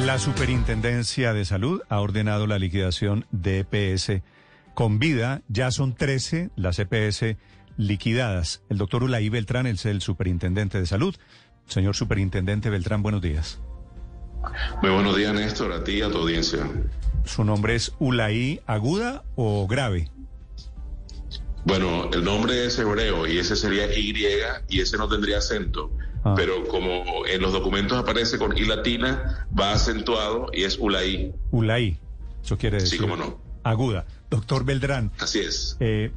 La Superintendencia de Salud ha ordenado la liquidación de EPS con vida. Ya son 13 las EPS liquidadas. El doctor Ulay Beltrán es el superintendente de salud. Señor superintendente Beltrán, buenos días. Muy buenos días, Néstor, a ti y a tu audiencia. ¿Su nombre es Ulay aguda o grave? Bueno, el nombre es hebreo y ese sería Y y ese no tendría acento. Ah. Pero como en los documentos aparece con I latina, va acentuado y es Ulay. Ulay, eso quiere decir. Sí, cómo no. Aguda. Doctor Beltrán. Así es. Eh,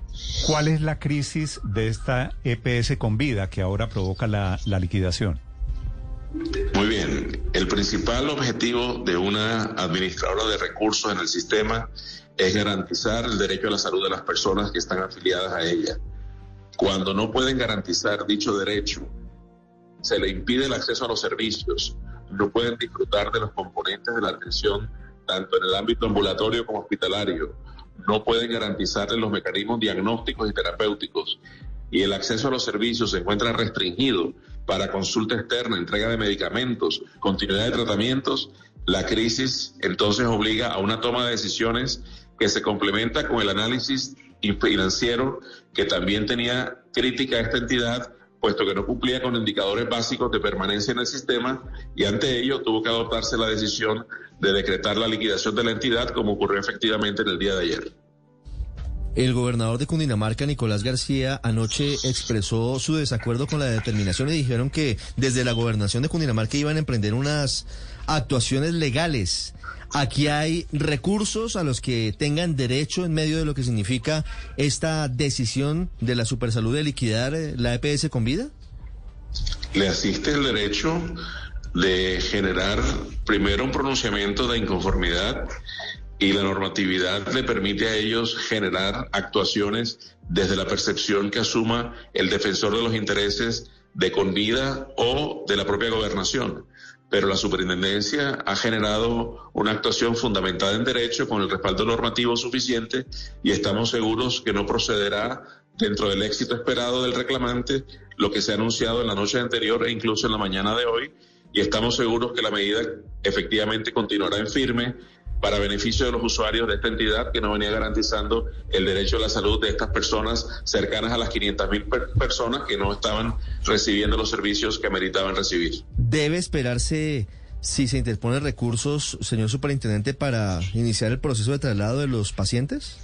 ¿Cuál es la crisis de esta EPS con vida que ahora provoca la, la liquidación? Muy bien. El principal objetivo de una administradora de recursos en el sistema es garantizar el derecho a la salud de las personas que están afiliadas a ella. Cuando no pueden garantizar dicho derecho, se le impide el acceso a los servicios, no pueden disfrutar de los componentes de la atención tanto en el ámbito ambulatorio como hospitalario, no pueden garantizarle los mecanismos diagnósticos y terapéuticos y el acceso a los servicios se encuentra restringido para consulta externa, entrega de medicamentos, continuidad de tratamientos, la crisis entonces obliga a una toma de decisiones que se complementa con el análisis financiero que también tenía crítica esta entidad puesto que no cumplía con indicadores básicos de permanencia en el sistema y ante ello tuvo que adoptarse la decisión de decretar la liquidación de la entidad como ocurrió efectivamente en el día de ayer. El gobernador de Cundinamarca, Nicolás García, anoche expresó su desacuerdo con la determinación y dijeron que desde la gobernación de Cundinamarca iban a emprender unas actuaciones legales. Aquí hay recursos a los que tengan derecho en medio de lo que significa esta decisión de la Supersalud de liquidar eh, la EPS con vida. Le asiste el derecho de generar primero un pronunciamiento de inconformidad y la normatividad le permite a ellos generar actuaciones desde la percepción que asuma el defensor de los intereses de Convida o de la propia gobernación. Pero la superintendencia ha generado una actuación fundamentada en derecho con el respaldo normativo suficiente y estamos seguros que no procederá dentro del éxito esperado del reclamante lo que se ha anunciado en la noche anterior e incluso en la mañana de hoy y estamos seguros que la medida efectivamente continuará en firme para beneficio de los usuarios de esta entidad que no venía garantizando el derecho a la salud de estas personas cercanas a las 500 mil personas que no estaban recibiendo los servicios que meritaban recibir. ¿Debe esperarse si se interponen recursos, señor superintendente, para iniciar el proceso de traslado de los pacientes?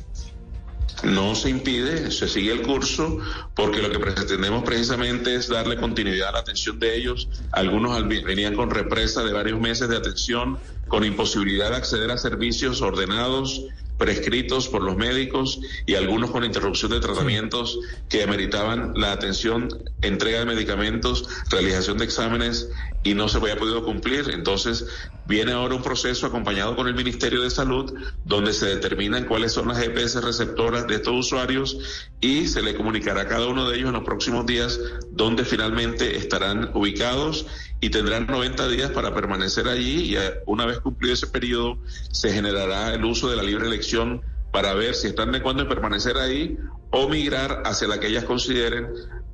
No se impide, se sigue el curso, porque lo que pretendemos precisamente es darle continuidad a la atención de ellos. Algunos venían con represa de varios meses de atención, con imposibilidad de acceder a servicios ordenados, prescritos por los médicos y algunos con interrupción de tratamientos que ameritaban la atención, entrega de medicamentos, realización de exámenes y no se había podido cumplir. Entonces, viene ahora un proceso acompañado con el Ministerio de Salud donde se determinan cuáles son las EPS receptoras de estos usuarios y se le comunicará a cada uno de ellos en los próximos días dónde finalmente estarán ubicados y tendrán 90 días para permanecer allí y una vez cumplido ese periodo se generará el uso de la libre elección para ver si están de acuerdo en permanecer ahí o migrar hacia la que ellas consideren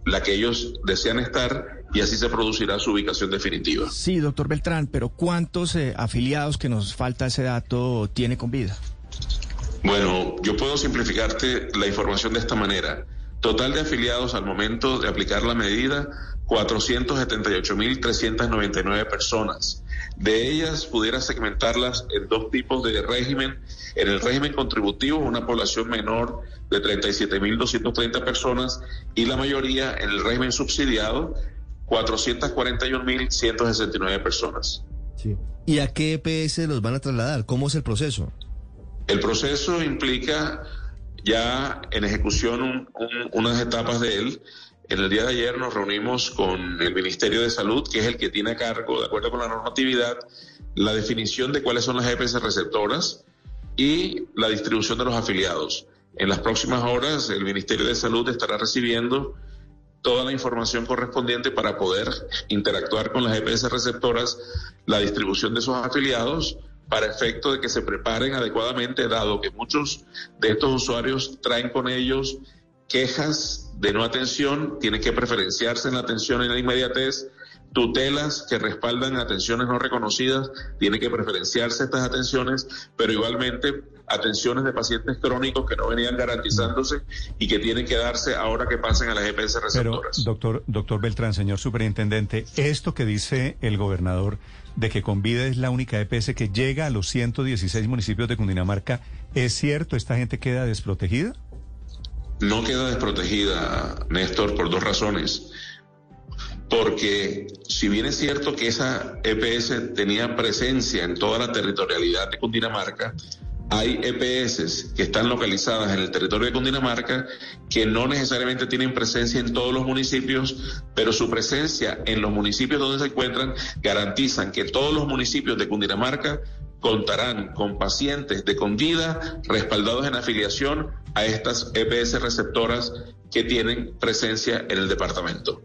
la que ellos desean estar y así se producirá su ubicación definitiva. Sí, doctor Beltrán, pero ¿cuántos eh, afiliados que nos falta ese dato tiene con vida? Bueno, yo puedo simplificarte la información de esta manera. Total de afiliados al momento de aplicar la medida, 478.399 personas. De ellas pudiera segmentarlas en dos tipos de régimen. En el régimen contributivo, una población menor de 37.230 personas y la mayoría en el régimen subsidiado, 441.169 personas. Sí. ¿Y a qué EPS los van a trasladar? ¿Cómo es el proceso? El proceso implica ya en ejecución unas etapas de él. En el día de ayer nos reunimos con el Ministerio de Salud, que es el que tiene a cargo, de acuerdo con la normatividad, la definición de cuáles son las EPS receptoras y la distribución de los afiliados. En las próximas horas, el Ministerio de Salud estará recibiendo toda la información correspondiente para poder interactuar con las EPS receptoras, la distribución de esos afiliados para efecto de que se preparen adecuadamente, dado que muchos de estos usuarios traen con ellos quejas de no atención, tienen que preferenciarse en la atención en la inmediatez, tutelas que respaldan atenciones no reconocidas, tiene que preferenciarse estas atenciones, pero igualmente atenciones de pacientes crónicos que no venían garantizándose y que tienen que darse ahora que pasen a las EPS receptoras. Pero, doctor, doctor Beltrán, señor superintendente, esto que dice el gobernador de que Convida es la única EPS que llega a los 116 municipios de Cundinamarca, ¿es cierto? ¿Esta gente queda desprotegida? No queda desprotegida, Néstor, por dos razones. Porque si bien es cierto que esa EPS tenía presencia en toda la territorialidad de Cundinamarca, hay EPS que están localizadas en el territorio de Cundinamarca que no necesariamente tienen presencia en todos los municipios, pero su presencia en los municipios donde se encuentran garantizan que todos los municipios de Cundinamarca contarán con pacientes de Convida respaldados en afiliación a estas EPS receptoras que tienen presencia en el departamento.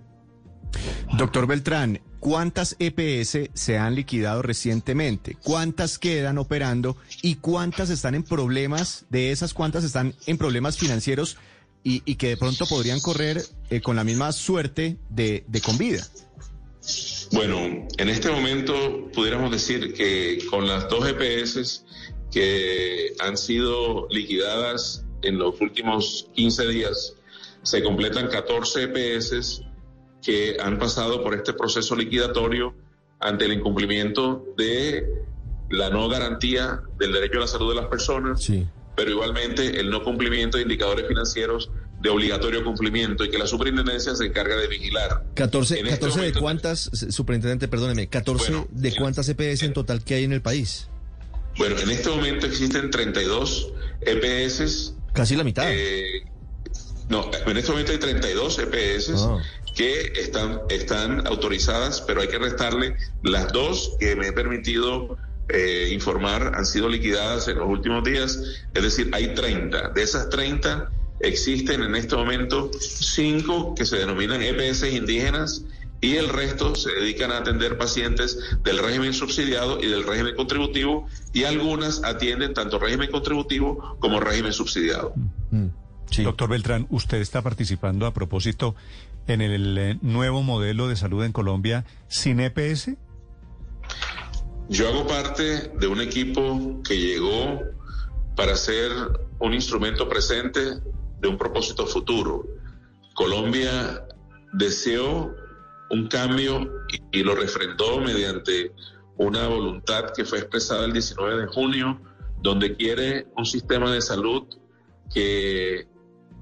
Doctor Beltrán, ¿cuántas EPS se han liquidado recientemente? ¿Cuántas quedan operando? ¿Y cuántas están en problemas? De esas, ¿cuántas están en problemas financieros y, que de pronto podrían correr eh, con la misma suerte de, de Convida? Bueno, en este momento pudiéramos decir que con las dos EPS que han sido liquidadas en los últimos 15 días, se completan 14 EPS que han pasado por este proceso liquidatorio ante el incumplimiento de la no garantía del derecho a la salud de las personas, pero igualmente el no cumplimiento de indicadores financieros de obligatorio cumplimiento y que la superintendencia se encarga de vigilar. 14, 14 este de cuántas, superintendente, perdóneme, 14 de cuántas EPS en total que hay en el país. Bueno, en este momento existen 32 EPS. Casi la mitad. Eh, no, en este momento hay 32 EPS que están, están autorizadas, pero hay que restarle las dos que me he permitido eh, informar han sido liquidadas en los últimos días, es decir, hay 30. De esas 30 existen en este momento 5 que se denominan EPS indígenas y el resto se dedican a atender pacientes del régimen subsidiado y del régimen contributivo y algunas atienden tanto régimen contributivo como régimen subsidiado. Mm. Doctor Beltrán, usted está participando a propósito en el eh, nuevo modelo de salud en Colombia sin EPS? Yo hago parte de un equipo que llegó para ser un instrumento presente de un propósito futuro. Colombia deseó un cambio y, lo refrendó mediante una voluntad que fue expresada el 19 de junio, donde quiere un sistema de salud que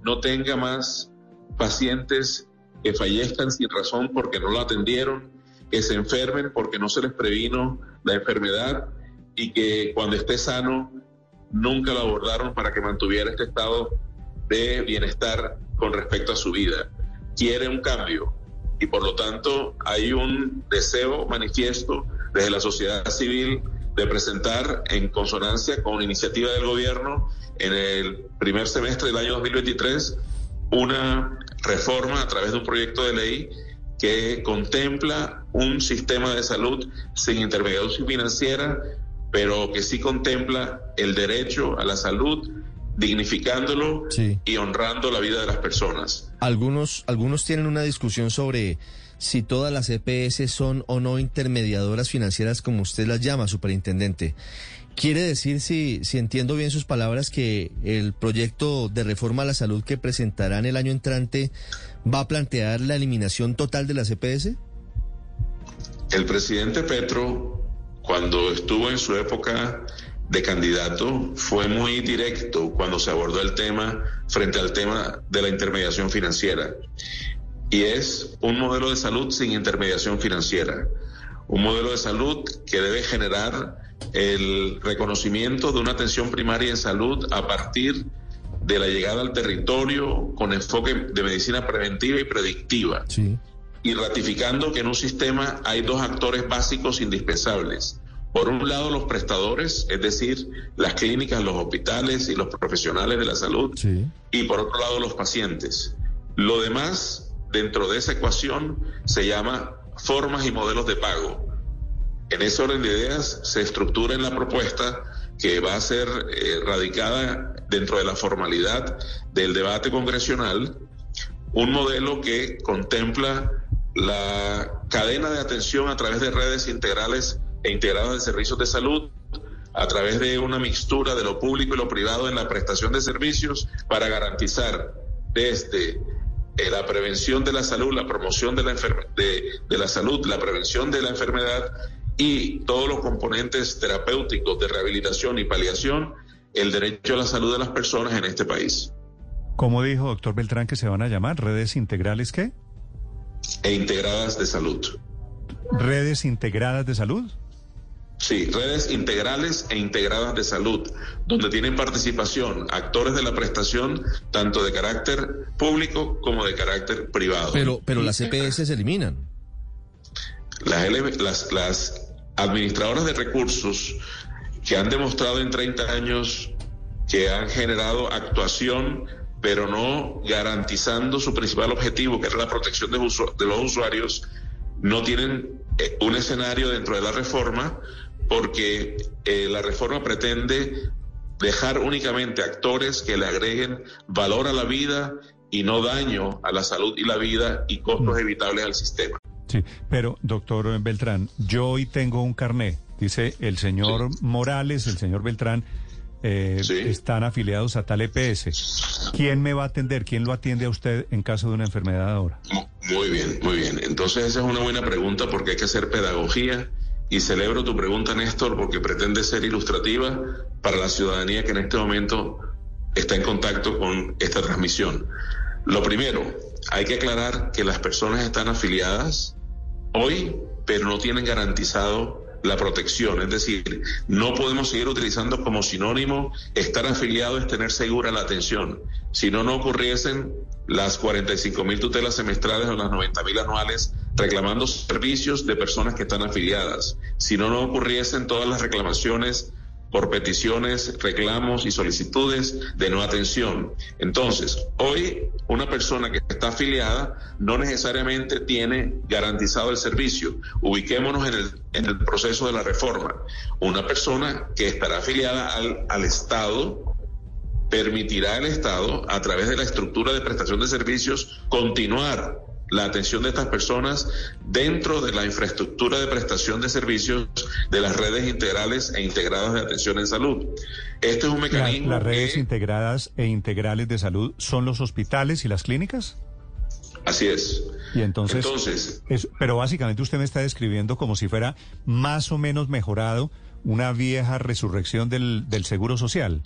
no tenga más pacientes que fallezcan sin razón porque no lo atendieron, que se enfermen porque no se les previno la enfermedad y que cuando esté sano nunca lo abordaron para que mantuviera este estado de bienestar con respecto a su vida. Quiere un cambio y por lo tanto hay un deseo manifiesto desde la sociedad civil de presentar en consonancia con iniciativa del gobierno en el primer semestre del año 2023 una reforma a través de un proyecto de ley que contempla un sistema de salud sin intermediación financiera, pero que sí contempla el derecho a la salud, dignificándolo y honrando la vida de las personas. Algunos, algunos tienen una discusión sobre si todas las EPS son o no intermediadoras financieras, como usted las llama, superintendente. Quiere decir, si, si entiendo bien sus palabras, que el proyecto de reforma a la salud que presentarán el año entrante va a plantear la eliminación total de la CPS? El presidente Petro, cuando estuvo en su época de candidato, fue muy directo cuando se abordó el tema frente al tema de la intermediación financiera. Y es un modelo de salud sin intermediación financiera. Un modelo de salud que debe generar el reconocimiento de una atención primaria en salud a partir de la llegada al territorio con enfoque de medicina preventiva y predictiva. Y ratificando que en un sistema hay dos actores básicos indispensables. Por un lado, los prestadores, es decir, las clínicas, los hospitales y los profesionales de la salud. Y por otro lado, los pacientes. Lo demás, dentro de esa ecuación, se llama formas y modelos de pago. En ese orden de ideas se estructura en la propuesta que va a ser eh, radicada dentro de la formalidad del debate congresional un modelo que contempla la cadena de atención a través de redes integrales e integradas de servicios de salud, a través de una mixtura de lo público y lo privado en la prestación de servicios para garantizar desde eh, la prevención de la salud, la promoción de la, de, de la salud, la prevención de la enfermedad y todos los componentes terapéuticos de rehabilitación y paliación, el derecho a la salud de las personas en este país. ¿Cómo dijo doctor Beltrán que se van a llamar? ¿Redes integrales qué? E integradas de salud. ¿Redes integradas de salud? Sí, redes integrales e integradas de salud, donde tienen participación actores de la prestación, tanto de carácter público como de carácter privado. Pero, pero las EPS se eliminan. Las, las, las administradoras de recursos que han demostrado en 30 años que han generado actuación, pero no garantizando su principal objetivo, que era la protección de, de los usuarios, no tienen eh, un escenario dentro de la reforma porque eh, la reforma pretende dejar únicamente actores que le agreguen valor a la vida y no daño a la salud y la vida y costos mm. evitables al sistema. Sí, pero doctor Beltrán, yo hoy tengo un carné, dice el señor Morales, el señor Beltrán, eh, están afiliados a tal EPS. ¿Quién me va a atender? ¿Quién lo atiende a usted en caso de una enfermedad ahora? Muy bien, muy bien. Entonces esa es una buena pregunta porque hay que hacer pedagogía y celebro tu pregunta, Néstor, porque pretende ser ilustrativa para la ciudadanía que en este momento está en contacto con esta transmisión. Lo primero, hay que aclarar que las personas están afiliadas hoy, pero no tienen garantizado la protección. Es decir, no podemos seguir utilizando como sinónimo estar afiliado es tener segura la atención. Si no, no ocurriesen las 45 mil tutelas semestrales o las 90 mil anuales reclamando servicios de personas que están afiliadas. Si no, no ocurriesen todas las reclamaciones por peticiones, reclamos y solicitudes de no atención. Entonces, hoy una persona que está afiliada no necesariamente tiene garantizado el servicio. Ubiquémonos en el, en el proceso de la reforma. Una persona que estará afiliada al, al Estado permitirá al Estado, a través de la estructura de prestación de servicios, continuar la atención de estas personas dentro de la infraestructura de prestación de servicios de las redes integrales e integradas de atención en salud. Este es un mecanismo. ¿Las redes integradas e integrales de salud son los hospitales y las clínicas? Así es. Y entonces, entonces pero básicamente usted me está describiendo como si fuera más o menos mejorado una vieja resurrección del, del seguro social.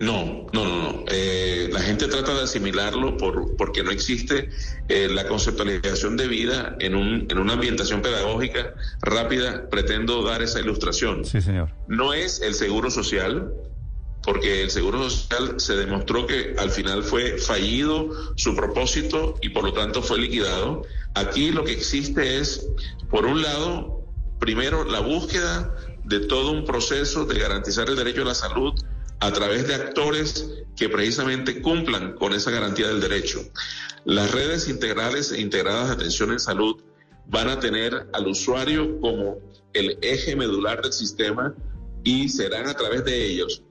No, no, no, no. Eh, la gente trata de asimilarlo por, porque no existe eh, la conceptualización de vida en, un, en una ambientación pedagógica rápida. Pretendo dar esa ilustración. Sí, señor. No es el seguro social, porque el seguro social se demostró que al final fue fallido su propósito y por lo tanto fue liquidado. Aquí lo que existe es, por un lado, primero la búsqueda de todo un proceso de garantizar el derecho a la salud a través de actores que precisamente cumplan con esa garantía del derecho. Las redes integrales e integradas de atención en salud van a tener al usuario como el eje medular del sistema y serán a través de ellos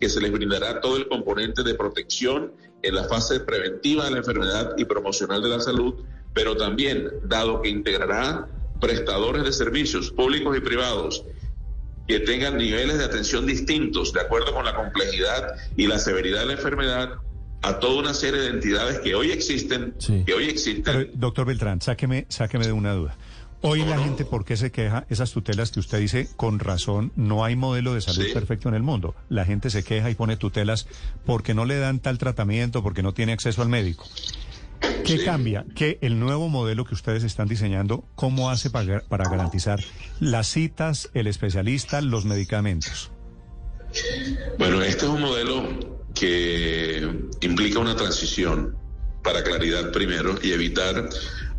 que se les brindará todo el componente de protección en la fase preventiva de la enfermedad y promocional de la salud, pero también, dado que integrará prestadores de servicios públicos y privados que tengan niveles de atención distintos de acuerdo con la complejidad y la severidad de la enfermedad a toda una serie de entidades que hoy existen, que hoy existen. doctor Beltrán, sáqueme, sáqueme de una duda. Hoy la gente, ¿por qué se queja? Esas tutelas que usted dice, con razón, no hay modelo de salud perfecto en el mundo. La gente se queja y pone tutelas porque no le dan tal tratamiento, porque no tiene acceso al médico. ¿Qué cambia? ¿Qué el nuevo modelo que ustedes están diseñando, cómo hace para, para garantizar las citas, el especialista, los medicamentos? Bueno, este es un modelo que implica una transición para claridad primero y evitar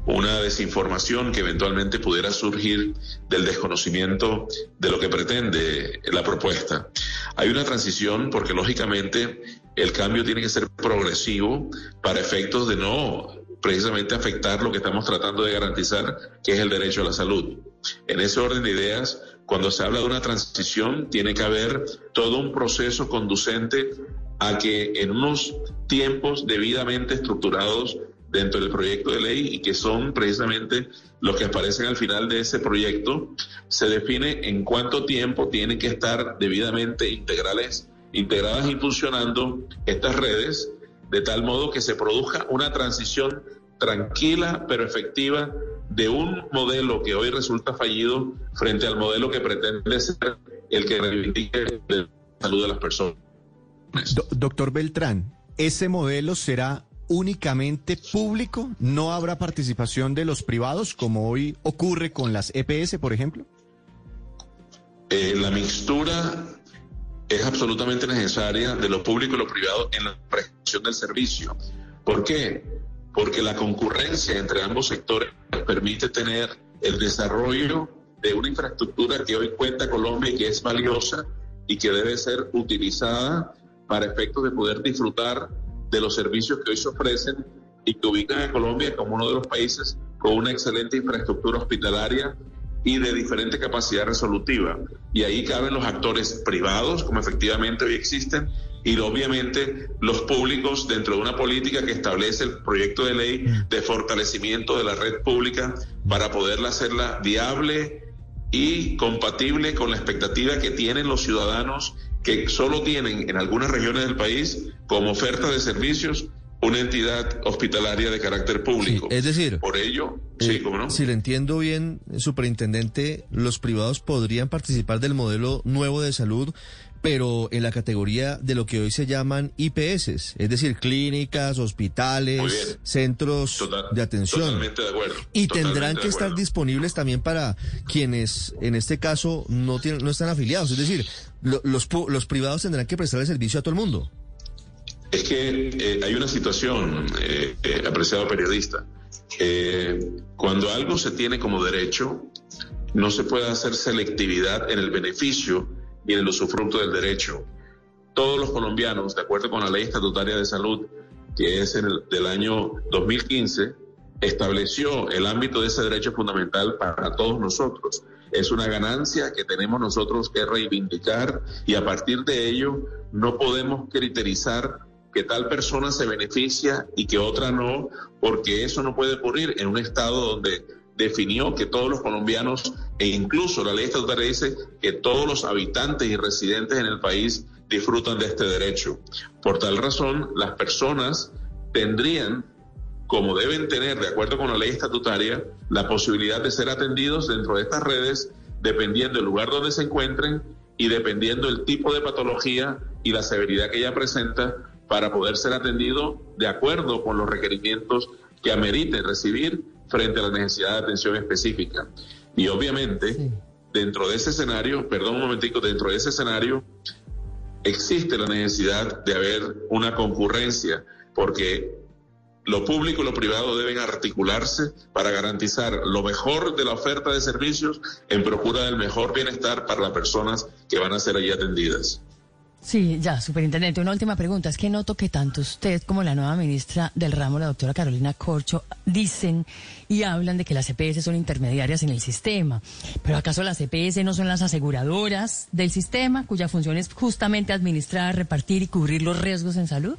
una desinformación que eventualmente pudiera surgir del desconocimiento de lo que pretende la propuesta. Hay una transición porque lógicamente el cambio tiene que ser progresivo para efectos de no precisamente afectar lo que estamos tratando de garantizar, que es el derecho a la salud. En ese orden de ideas, cuando se habla de una transición, tiene que haber todo un proceso conducente a que en unos tiempos debidamente estructurados dentro del proyecto de ley y que son precisamente los que aparecen al final de ese proyecto, se define en cuánto tiempo tienen que estar debidamente integrales, integradas y funcionando estas redes, de tal modo que se produzca una transición tranquila pero efectiva de un modelo que hoy resulta fallido frente al modelo que pretende ser el que reivindique la salud de las personas. doctor Beltrán, ¿ese modelo será únicamente público? ¿No habrá participación de los privados como hoy ocurre con las EPS, por ejemplo? Eh, la mixtura es absolutamente necesaria de lo público y lo privado en la prestación del servicio. ¿Por qué? Porque la concurrencia entre ambos sectores permite tener el desarrollo de una infraestructura que hoy cuenta Colombia y que es valiosa y que debe ser utilizada para efectos de poder disfrutar de los servicios que hoy se ofrecen y que ubican a Colombia como uno de los países con una excelente infraestructura hospitalaria y de diferente capacidad resolutiva. Y ahí caben los actores privados, como efectivamente hoy existen, y obviamente los públicos dentro de una política que establece el proyecto de ley de fortalecimiento de la red pública para poderla hacerla viable y compatible con la expectativa que tienen los ciudadanos que solo tienen en algunas regiones del país como oferta de servicios una entidad hospitalaria de carácter público. es decir, por ello, sí, eh, ¿cómo no? Si le entiendo bien, superintendente, los privados podrían participar del modelo nuevo de salud, pero en la categoría de lo que hoy se llaman IPS, es decir, clínicas, hospitales, centros de atención. Totalmente de acuerdo. Y tendrán que estar disponibles también para quienes, en este caso, no tienen, no están afiliados. Es decir, los, los privados tendrán que prestar el servicio a todo el mundo. Es que eh, hay una situación, eh, eh, apreciado periodista. Cuando algo se tiene como derecho, no se puede hacer selectividad en el beneficio y en el usufructo del derecho. Todos los colombianos, de acuerdo con la ley estatutaria de salud, que es el, del año 2015, estableció el ámbito de ese derecho fundamental para todos nosotros. Es una ganancia que tenemos nosotros que reivindicar y a partir de ello no podemos criterizar que tal persona se beneficia y que otra no, porque eso no puede ocurrir en un estado donde definió que todos los colombianos, e incluso la ley estatal dice que todos los habitantes y residentes en el país disfrutan de este derecho. Por tal razón, las personas tendrían, como deben tener, de acuerdo con la ley estatutaria, la posibilidad de ser atendidos dentro de estas redes, dependiendo del lugar donde se encuentren y dependiendo del tipo de patología y la severidad que ella presenta, para poder ser atendido de acuerdo con los requerimientos que amerite recibir frente a la necesidad de atención específica. Y obviamente, dentro de ese escenario, perdón un momentico, dentro de ese escenario existe la necesidad de haber una concurrencia, porque lo público y lo privado deben articularse para garantizar lo mejor de la oferta de servicios en procura del mejor bienestar para las personas que van a ser allí atendidas. Sí, ya, superintendente. Una última pregunta. Es que noto que tanto usted como la nueva ministra del ramo, la doctora Carolina Corcho, dicen y hablan de que las EPS son intermediarias en el sistema. Pero ¿acaso las EPS no son las aseguradoras del sistema, cuya función es justamente administrar, repartir y cubrir los riesgos en salud?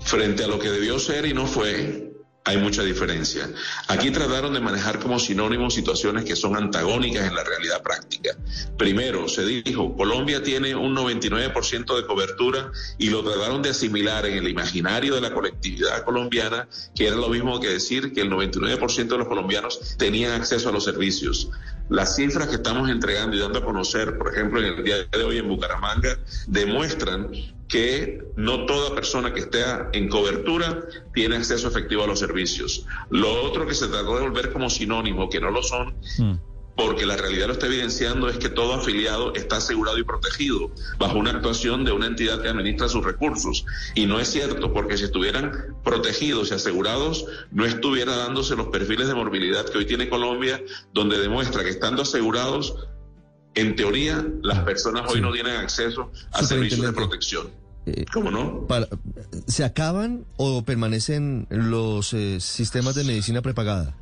Frente a lo que debió ser y no fue, hay mucha diferencia. Aquí trataron de manejar como sinónimos situaciones que son antagónicas en la realidad práctica. Primero, se dijo, Colombia tiene un 99% de cobertura y lo trataron de asimilar en el imaginario de la colectividad colombiana, que era lo mismo que decir que el 99% de los colombianos tenían acceso a los servicios. Las cifras que estamos entregando y dando a conocer, por ejemplo, en el día de hoy en Bucaramanga, demuestran que no toda persona que esté en cobertura tiene acceso efectivo a los servicios. Lo otro que se trató de volver como sinónimo, que no lo son, mm. Porque la realidad lo está evidenciando es que todo afiliado está asegurado y protegido bajo una actuación de una entidad que administra sus recursos. Y no es cierto, porque si estuvieran protegidos y asegurados, no estuviera dándose los perfiles de morbilidad que hoy tiene Colombia, donde demuestra que estando asegurados en teoría, las personas hoy no tienen acceso a servicios de protección. Eh, ¿Cómo no? ¿Se acaban o permanecen los eh, sistemas de medicina prepagada?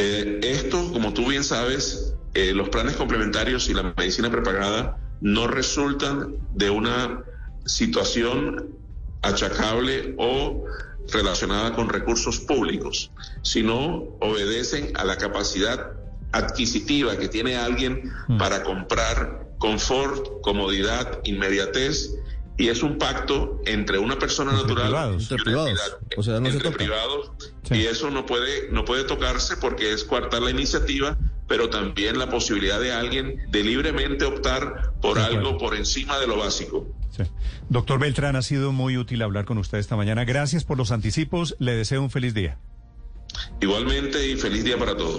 Eh, esto, como tú bien sabes, los planes complementarios y la medicina prepagada no resultan de una situación achacable o relacionada con recursos públicos, sino obedecen a la capacidad adquisitiva que tiene alguien Mm. para comprar confort, comodidad, inmediatez y es un pacto entre una persona Entre natural privados. Entre privados. entidad, O sea, no se entre toca. privados Sí. y eso no puede no puede tocarse porque es coartar la iniciativa, pero también la posibilidad de alguien de libremente optar por algo por encima de lo básico. Sí. Doctor Beltrán, ha sido muy útil hablar con usted esta mañana. Gracias por los anticipos. Le deseo un feliz día. Igualmente y feliz día para todos.